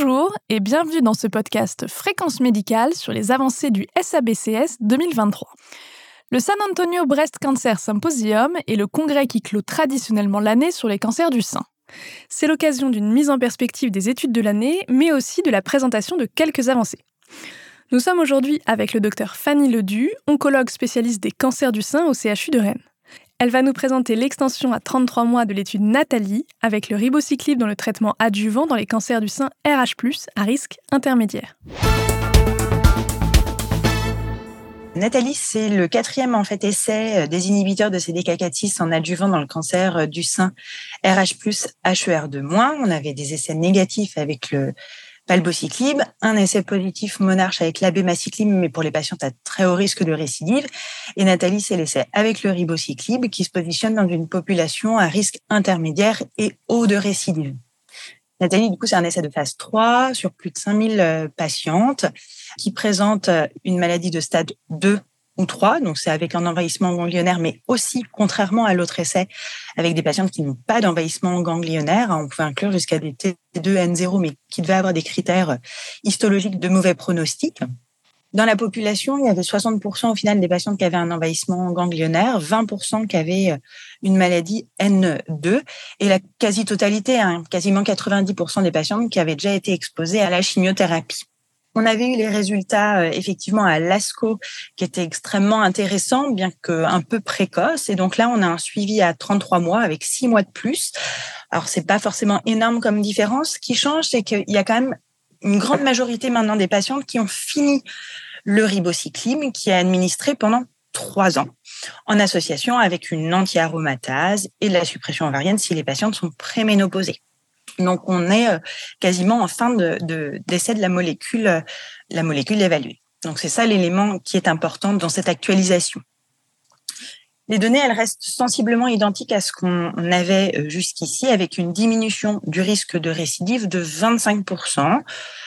Bonjour et bienvenue dans ce podcast Fréquence médicale sur les avancées du SABCS 2023. Le San Antonio Breast Cancer Symposium est le congrès qui clôt traditionnellement l'année sur les cancers du sein. C'est l'occasion d'une mise en perspective des études de l'année, mais aussi de la présentation de quelques avancées. Nous sommes aujourd'hui avec le docteur Fanny Ledu, oncologue spécialiste des cancers du sein au CHU de Rennes. Elle va nous présenter l'extension à 33 mois de l'étude Nathalie avec le ribocyclib dans le traitement adjuvant dans les cancers du sein RH+, à risque intermédiaire. Nathalie, c'est le quatrième en fait essai euh, des inhibiteurs de CDK4/6 en adjuvant dans le cancer euh, du sein RH+, HER2-. On avait des essais négatifs avec le palbociclib, un essai positif monarche avec l'abémaciclib, mais pour les patients à très haut risque de récidive. Et Nathalie, c'est l'essai avec le ribociclib qui se positionne dans une population à risque intermédiaire et haut de récidive. Nathalie, du coup, c'est un essai de phase 3 sur plus de 5000 euh, patientes qui présentent euh, une maladie de stade 2 ou 3, donc c'est avec un envahissement ganglionnaire, mais aussi, contrairement à l'autre essai, avec des patientes qui n'ont pas d'envahissement ganglionnaire. On pouvait inclure jusqu'à des T2N0, mais qui devaient avoir des critères histologiques de mauvais pronostic. Dans la population, il y avait 60% au final des patientes qui avaient un envahissement ganglionnaire, 20% qui avaient euh, une maladie N2 et la quasi-totalité, hein, quasiment 90% des patientes qui avaient déjà été exposées à la chimiothérapie. On avait eu les résultats euh, effectivement à l'ASCO qui étaient extrêmement intéressants, bien qu'un peu précoces. Et donc là, on a un suivi à 33 mois avec 6 mois de plus. Alors, c'est pas forcément énorme comme différence. Ce qui change, c'est qu'il y a quand même une grande majorité maintenant des patientes qui ont fini le ribocycline qui est administré pendant trois ans en association avec une anti-aromatase et de la suppression ovarienne si les patientes sont préménopausées. Donc, on est euh, quasiment en fin d'essai de, de la molécule, euh, la molécule évaluée. Donc, c'est ça l'élément qui est important dans cette actualisation. Les données, elles restent sensiblement identiques à ce qu'on avait euh, jusqu'ici, avec une diminution du risque de récidive de 25%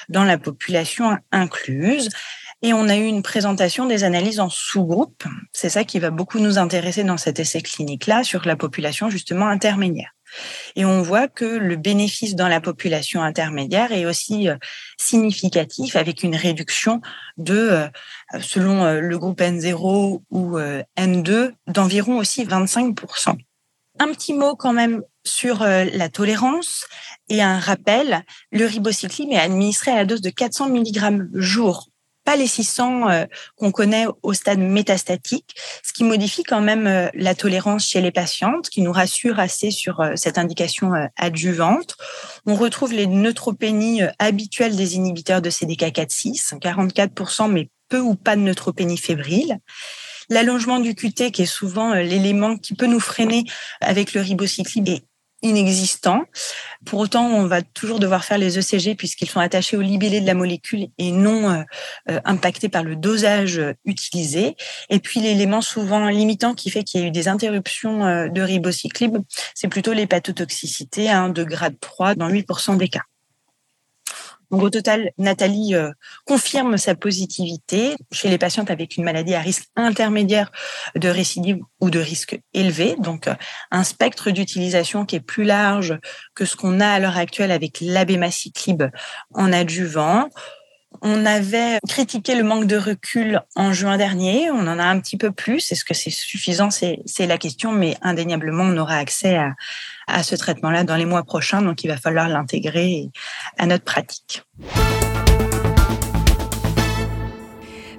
dans la population incluse. Et on a eu une présentation des analyses en sous-groupe. C'est ça qui va beaucoup nous intéresser dans cet essai clinique-là sur la population justement intermédiaire. Et on voit que le bénéfice dans la population intermédiaire est aussi euh, significatif avec une réduction de, euh, selon euh, le groupe N0 ou N2, d'environ aussi 25%. Un petit mot quand même sur la tolérance et un rappel, le ribocycline est administré à la dose de 400 mg jour pas les 600 euh, qu'on connaît au stade métastatique, ce qui modifie quand même euh, la tolérance chez les patientes, qui nous rassure assez sur euh, cette indication adjuvante. On retrouve les neutropénies habituelles des inhibiteurs de CDK4/6, 44%, mais peu ou pas de neutropénie fébrile. L'allongement du QT, qui est souvent l'élément qui peut nous freiner avec le ribocycline, est inexistant. Pour autant, on va toujours devoir faire les ECG puisqu'ils sont attachés au libellé de la molécule et non euh, euh, impactés par le dosage utilisé. Et puis l'élément souvent limitant qui fait qu'il y a eu des interruptions euh, de ribocyclib, c'est plutôt l'hépatotoxicité hein, de grade 3 dans 8% des cas. Au total, Nathalie euh, confirme sa positivité chez les patientes avec une maladie à risque intermédiaire de récidive ou de risque élevé. Donc euh, un spectre d'utilisation qui est plus large que ce qu'on a à l'heure actuelle avec l'abémaciclib en adjuvant. On avait critiqué le manque de recul en juin dernier. On en a un petit peu plus. Est-ce que c'est suffisant? C'est la question, mais indéniablement, on aura accès à, ce traitement-là dans les mois prochains. Donc, il va falloir l'intégrer à notre pratique.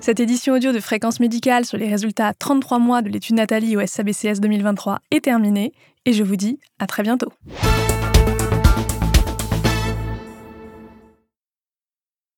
Cette édition audio de Fréquence médicale sur les résultats à 33 mois de l'étude Nathalie au SABCS 2023 est terminée et je vous dis à très bientôt.